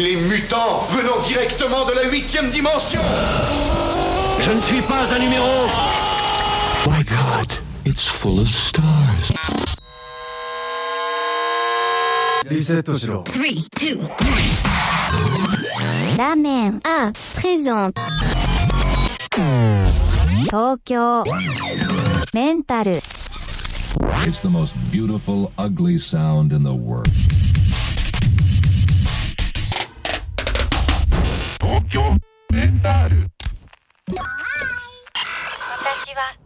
Les mutants venant directement de la huitième dimension Je ne suis pas un numéro My God, it's full of stars. La mer A présente Tokyo Mental. It's the most beautiful, ugly sound in the world. 教メンタル。私は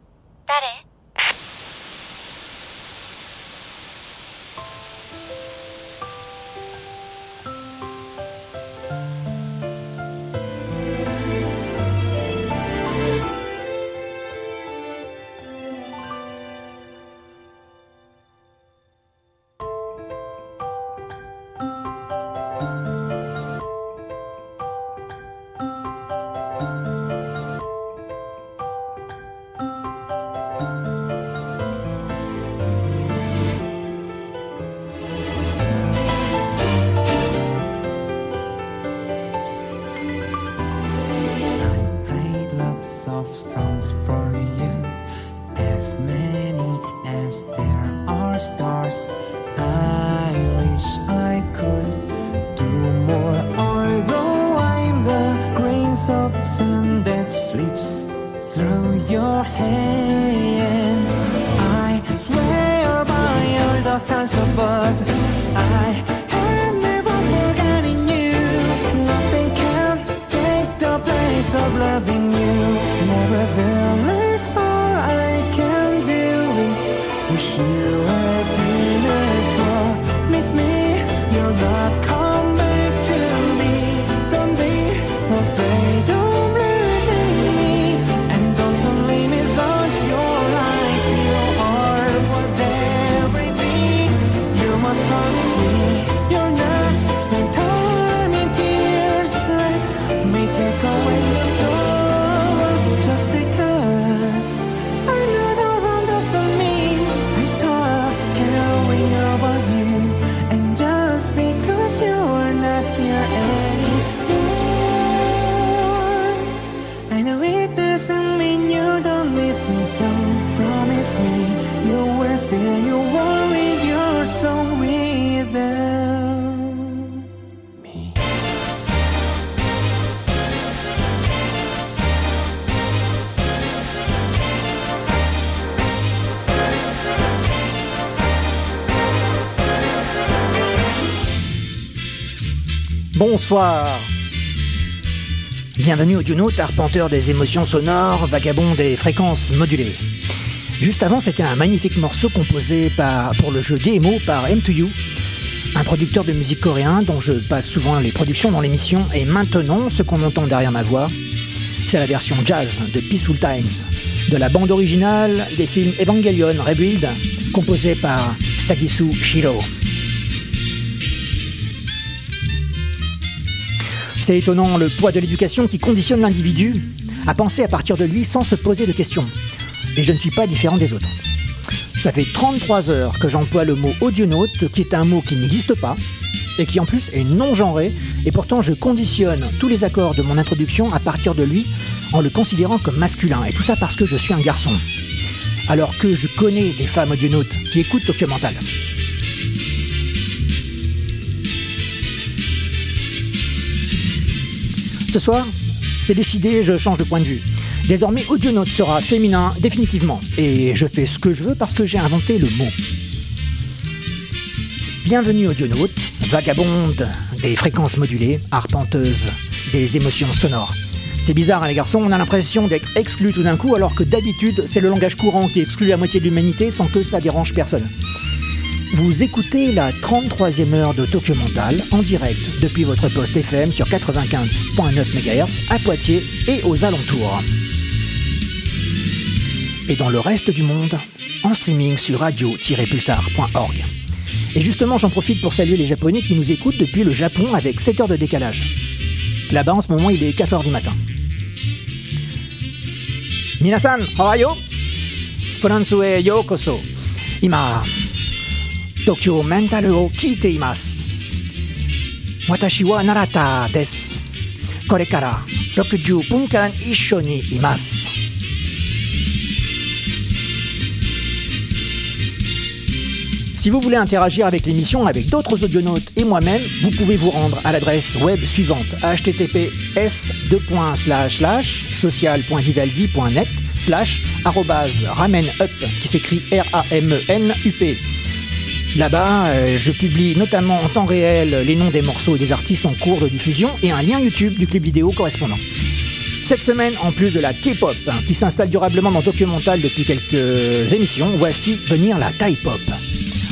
誰？Here. I Bonsoir. Bienvenue au Dunote, arpenteur des émotions sonores, vagabond des fréquences modulées. Juste avant, c'était un magnifique morceau composé pour le jeu Demo par M2U, un producteur de musique coréen dont je passe souvent les productions dans l'émission. Et maintenant, ce qu'on entend derrière ma voix, c'est la version jazz de Peaceful Times, de la bande originale des films Evangelion Rebuild, composée par Sagisu Shiro. C'est étonnant le poids de l'éducation qui conditionne l'individu à penser à partir de lui sans se poser de questions. Et je ne suis pas différent des autres. Ça fait 33 heures que j'emploie le mot audionaute, qui est un mot qui n'existe pas, et qui en plus est non genré, et pourtant je conditionne tous les accords de mon introduction à partir de lui en le considérant comme masculin, et tout ça parce que je suis un garçon. Alors que je connais des femmes audionautes qui écoutent Tokyo Mental. Ce soir, c'est décidé, je change de point de vue. Désormais, Audionaute sera féminin définitivement. Et je fais ce que je veux parce que j'ai inventé le mot. Bienvenue Audionaute, vagabonde des fréquences modulées, arpenteuse des émotions sonores. C'est bizarre, hein, les garçons, on a l'impression d'être exclus tout d'un coup, alors que d'habitude, c'est le langage courant qui exclut la moitié de l'humanité sans que ça dérange personne. Vous écoutez la 33e heure de Tokyo Mental en direct depuis votre poste FM sur 95.9 MHz à Poitiers et aux alentours. Et dans le reste du monde, en streaming sur radio-pulsar.org. Et justement, j'en profite pour saluer les Japonais qui nous écoutent depuis le Japon avec 7 heures de décalage. Là-bas, en ce moment, il est 4 heures du matin. Minasan, how are you? Furansue yokoso. Ima, 東京メンタルを聞いています Watashi wa narata desu. Kore kara 60分間一緒にいます。Si vous voulez interagir avec l'émission, avec d'autres audionautes et moi-même, vous pouvez vous rendre à l'adresse web suivante https social.vivaldi.net slash arrobase ramenup qui s'écrit R-A-M-E-N-U-P. Là-bas, euh, je publie notamment en temps réel les noms des morceaux et des artistes en cours de diffusion et un lien YouTube du clip vidéo correspondant. Cette semaine, en plus de la K-pop, hein, qui s'installe durablement dans Tokyo Mental depuis quelques émissions, voici venir la Thai pop,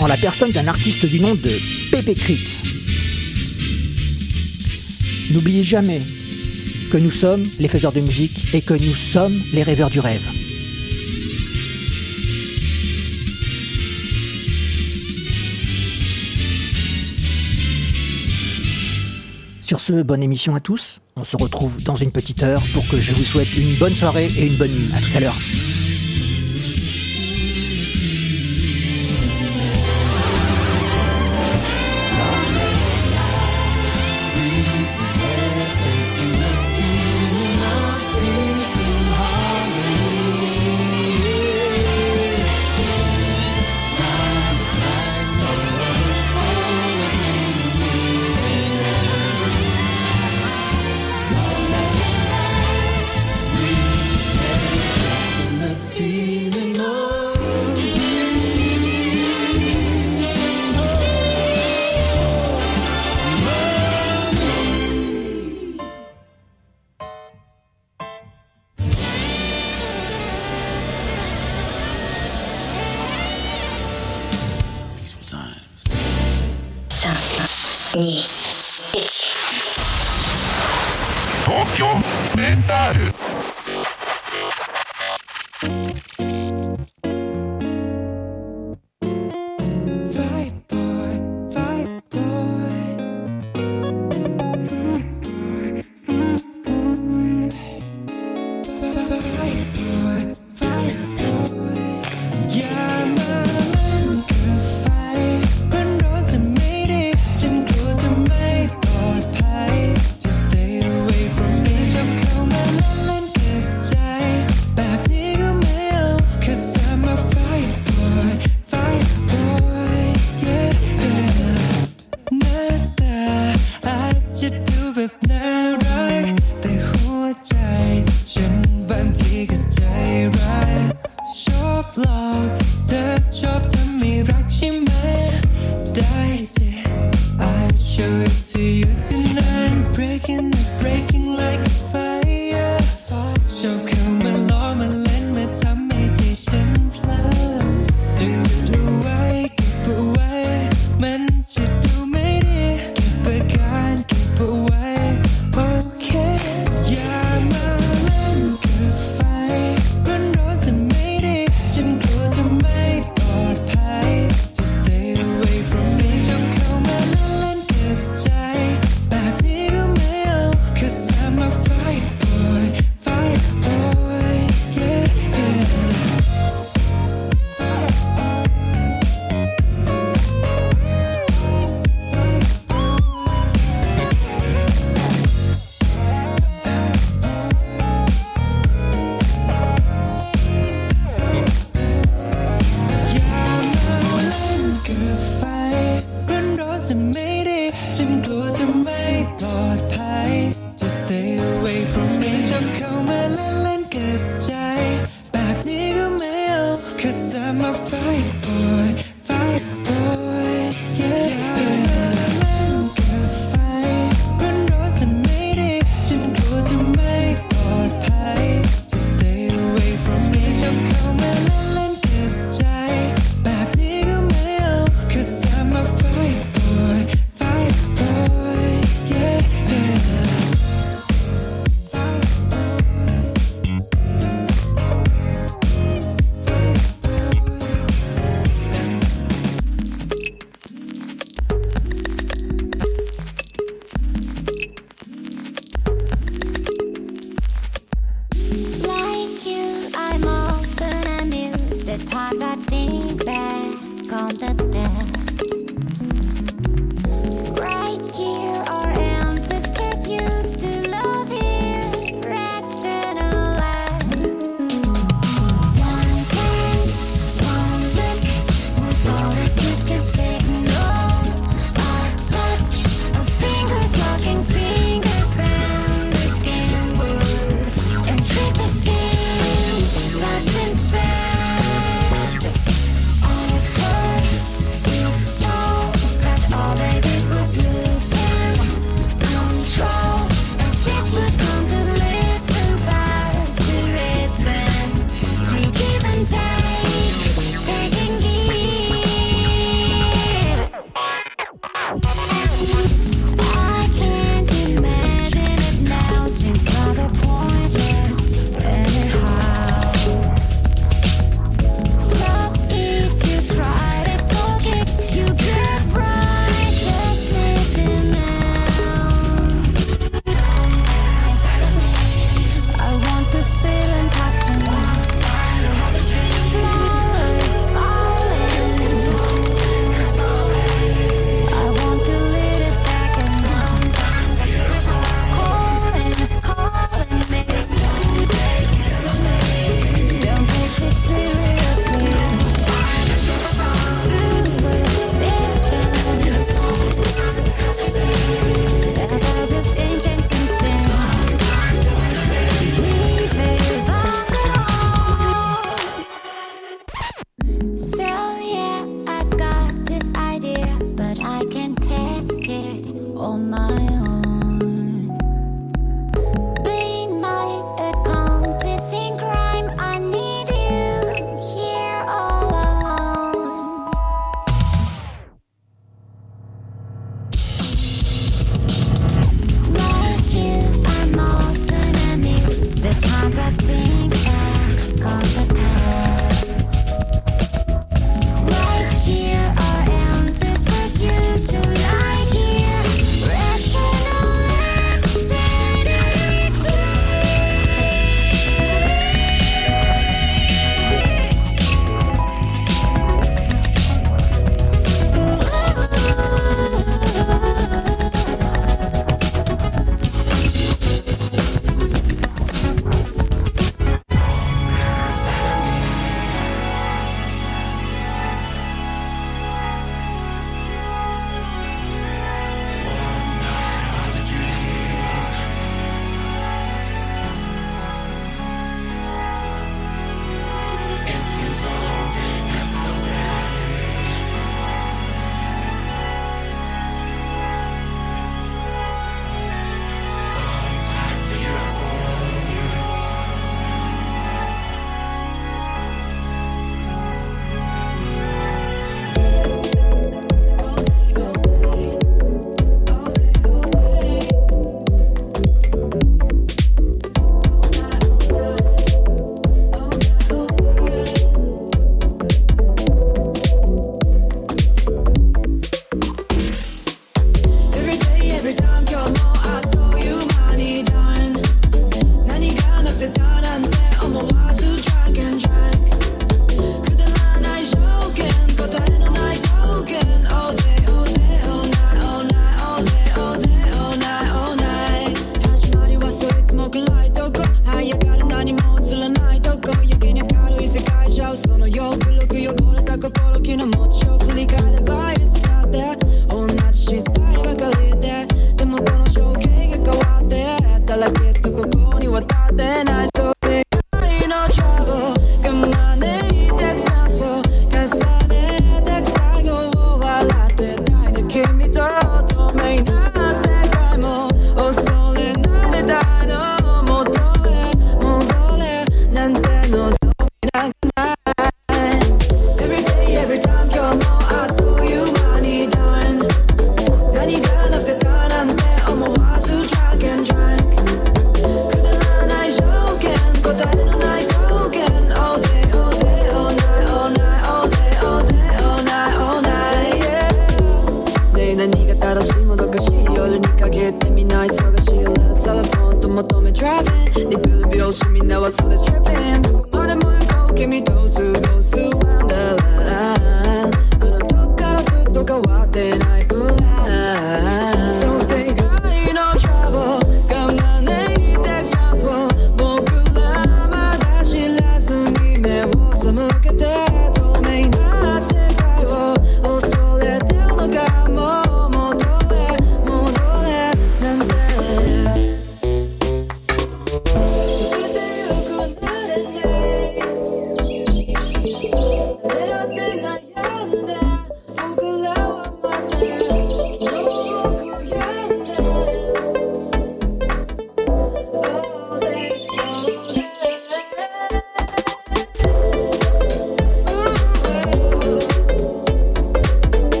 en la personne d'un artiste du nom de Pepe Crit. N'oubliez jamais que nous sommes les faiseurs de musique et que nous sommes les rêveurs du rêve. Bonne émission à tous. On se retrouve dans une petite heure pour que je vous souhaite une bonne soirée et une bonne nuit. À tout à l'heure.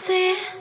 see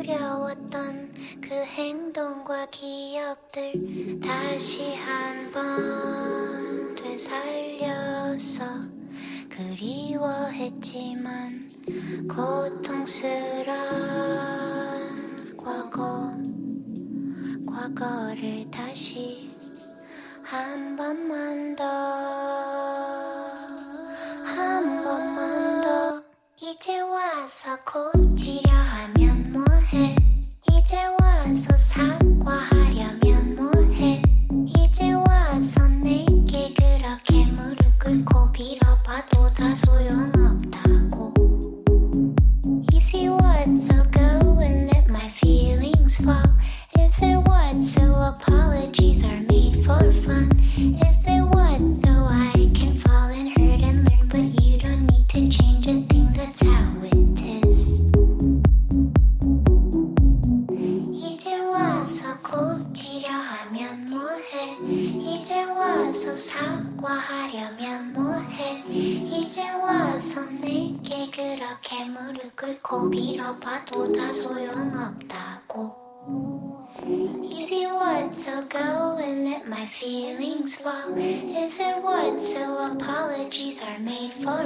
두려웠던 그 행동과 기억들 다시 한번 되살려서 그리워했지만 고통스런 과거 과거를 다시 한 번만 더, 한 번만 더, 이제 와서 고치려 하면.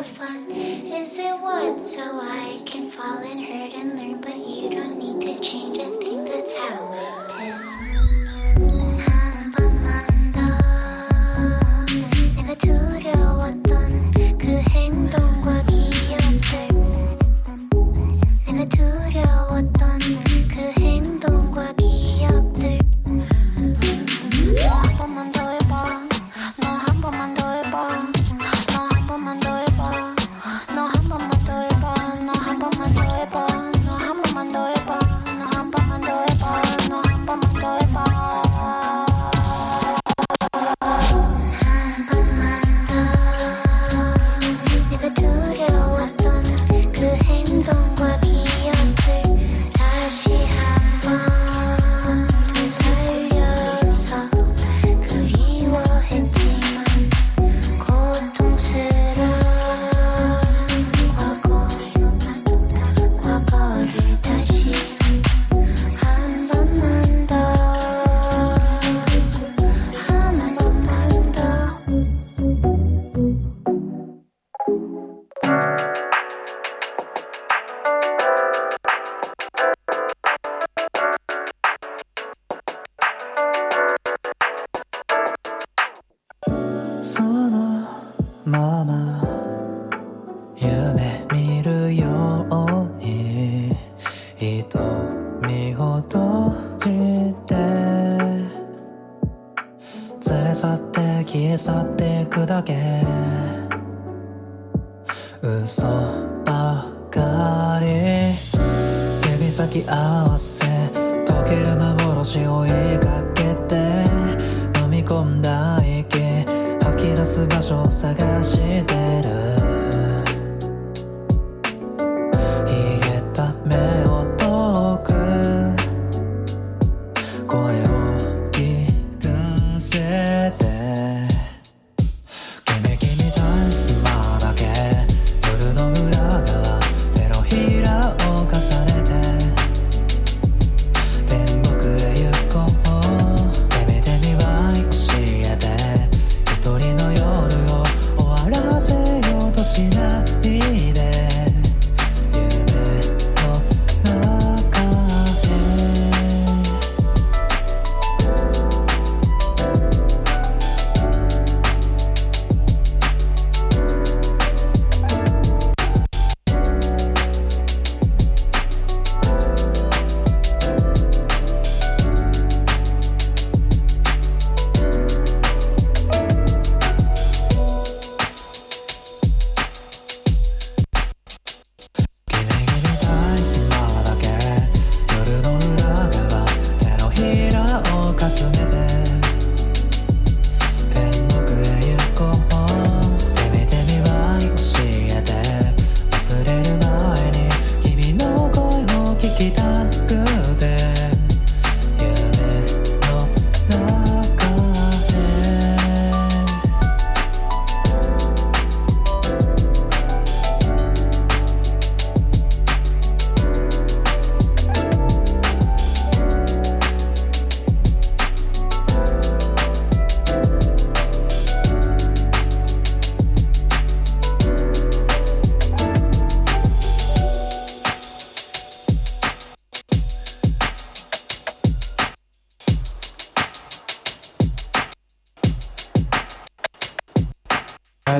fun? Is it what? So I can fall and hurt and learn, but you don't need to change a thing, that's how.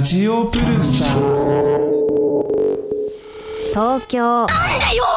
ジオプル東京。なんだよ。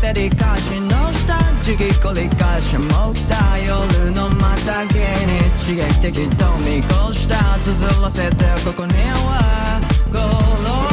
て理解しのした時期り返しも起た。夜のまたげに刺激的と見越した。綴らせてここには。ゴロ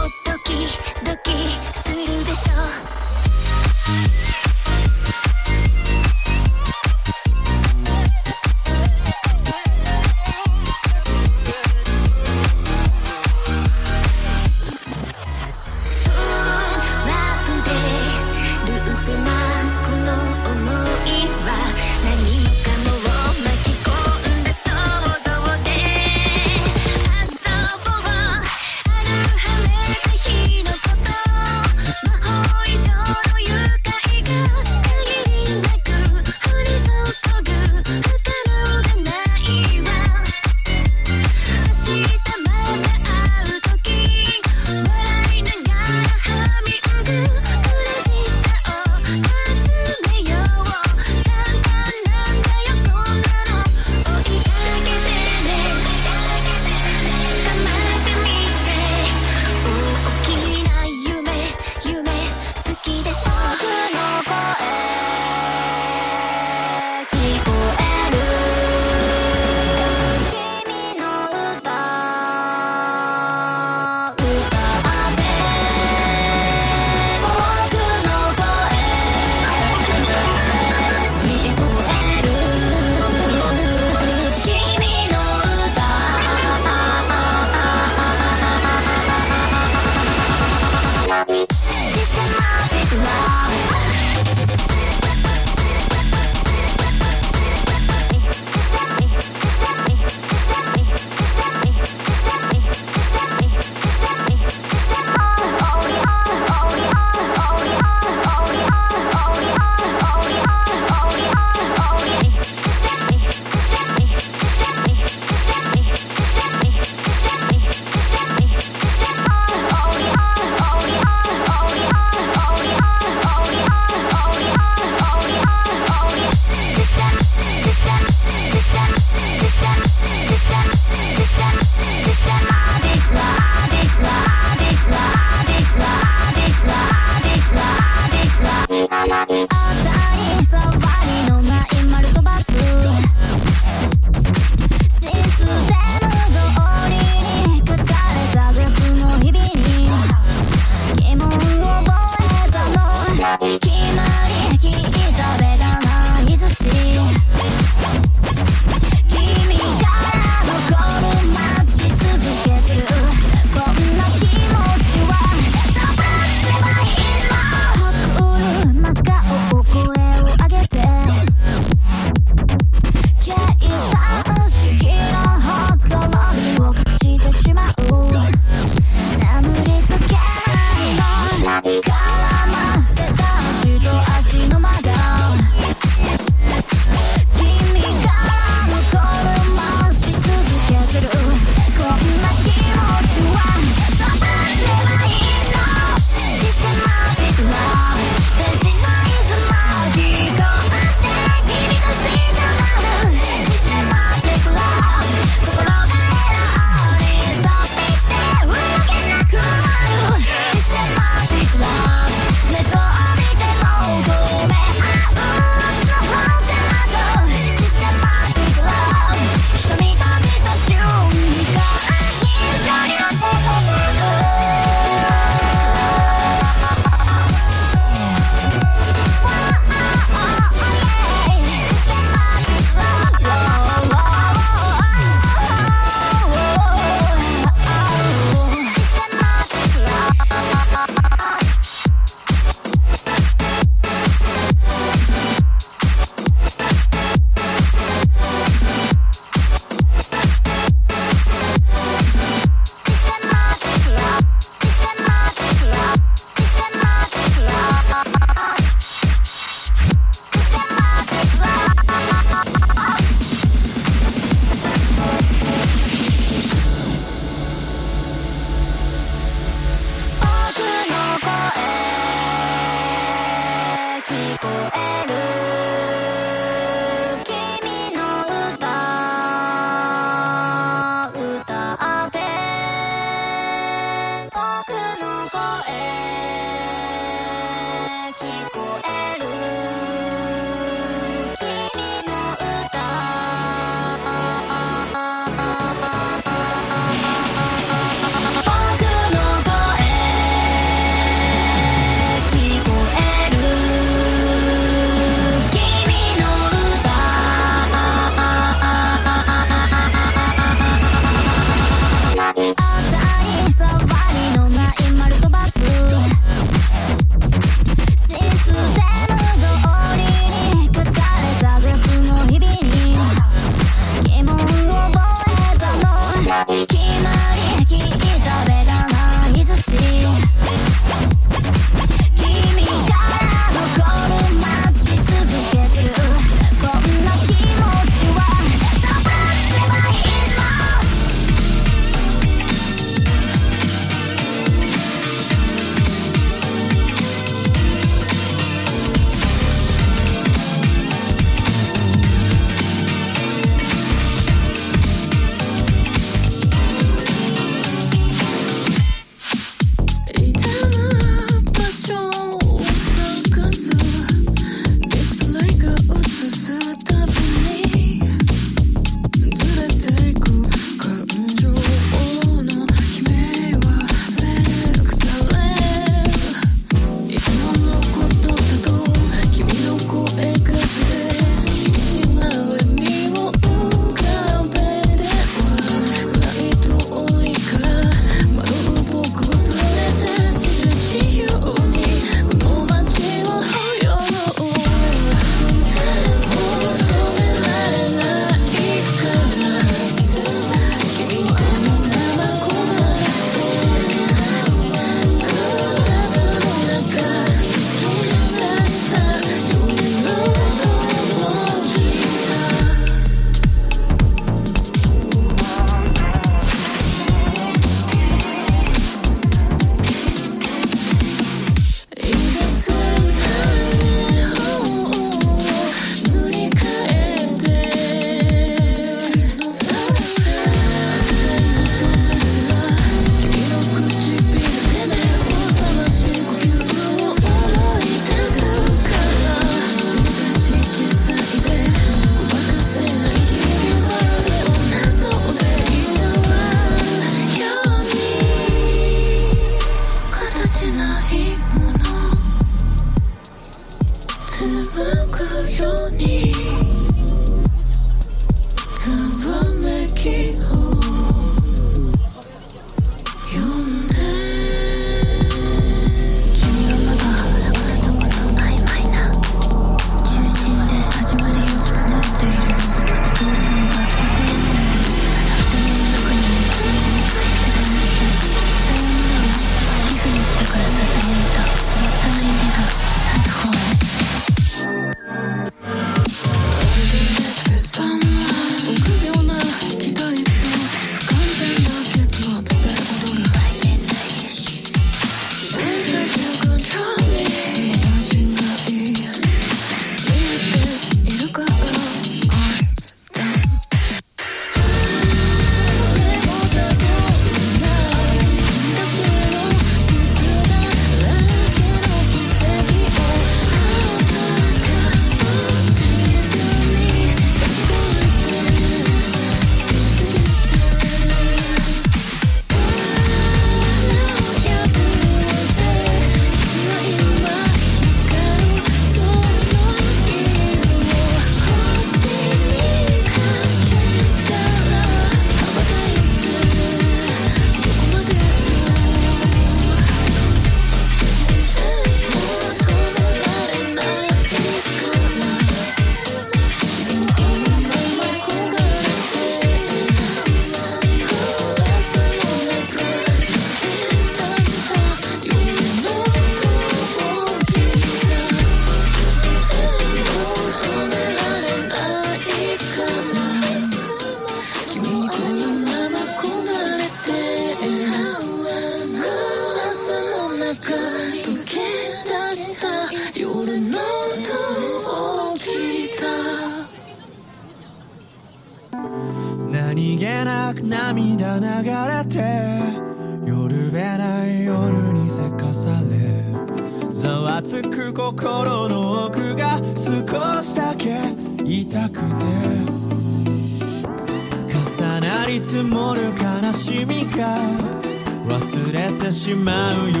喜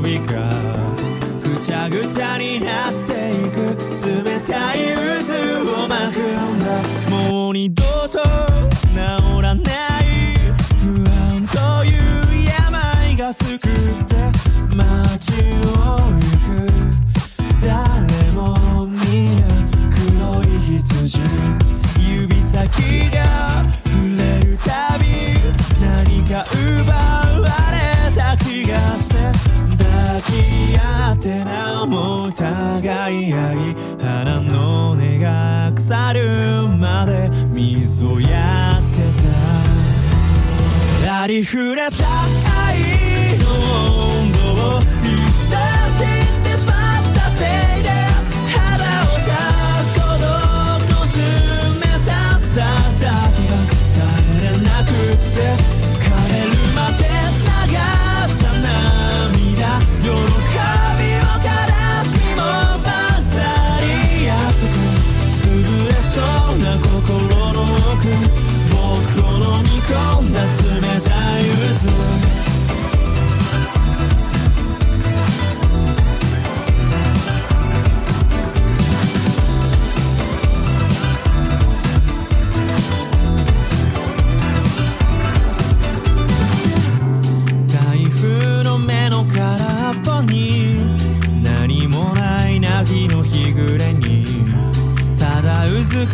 びがぐちゃぐちゃになっていく。冷たい渦を巻くんだもう二度ありふれた愛の温度を見つだ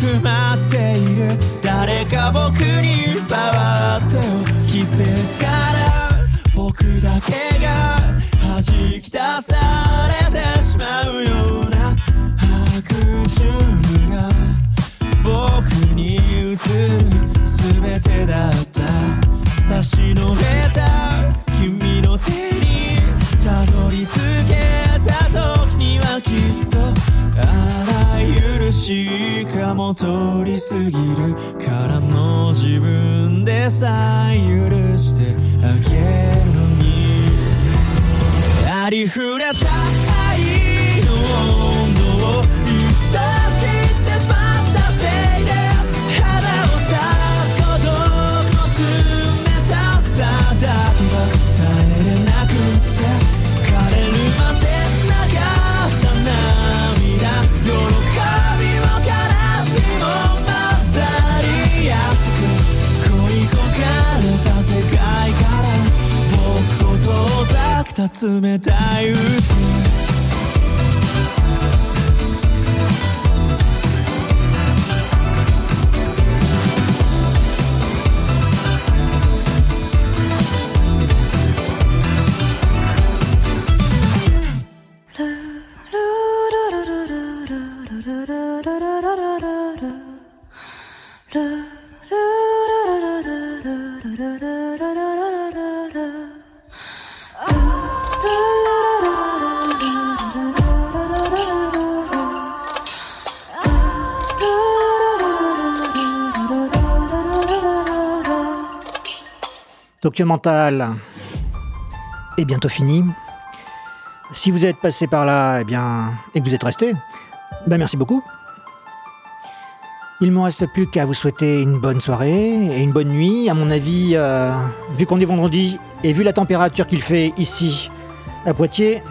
くまっている。誰か僕に触ってよ季節から。僕だけが弾き出されてしまうような。白昼が。僕に映る全てだった。差し伸べた。しかも通り過ぎるからの自分でさえ許してあげるのにありふれた愛の温度をいつだ冷たい嘘 Documental est bientôt fini. Si vous êtes passé par là, eh bien, et que vous êtes resté, ben merci beaucoup. Il ne me reste plus qu'à vous souhaiter une bonne soirée et une bonne nuit. À mon avis, euh, vu qu'on est vendredi et vu la température qu'il fait ici à Poitiers,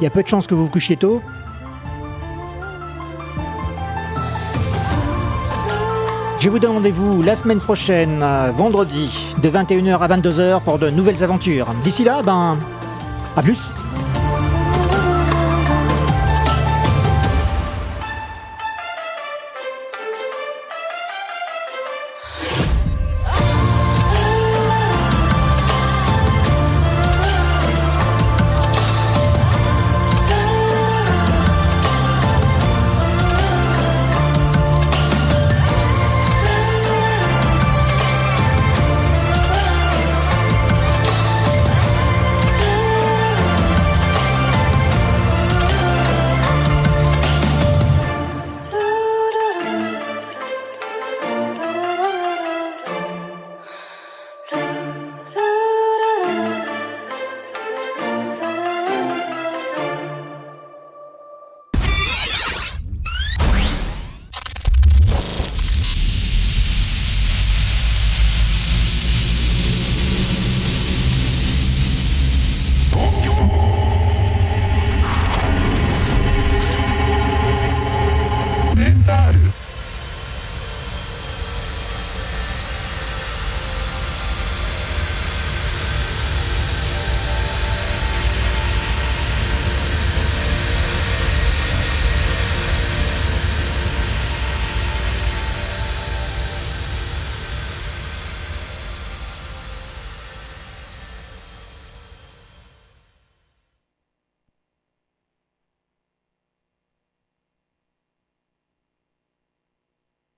il y a peu de chances que vous vous couchiez tôt. Je vous donne rendez-vous la semaine prochaine, euh, vendredi, de 21h à 22h pour de nouvelles aventures. D'ici là, ben, à plus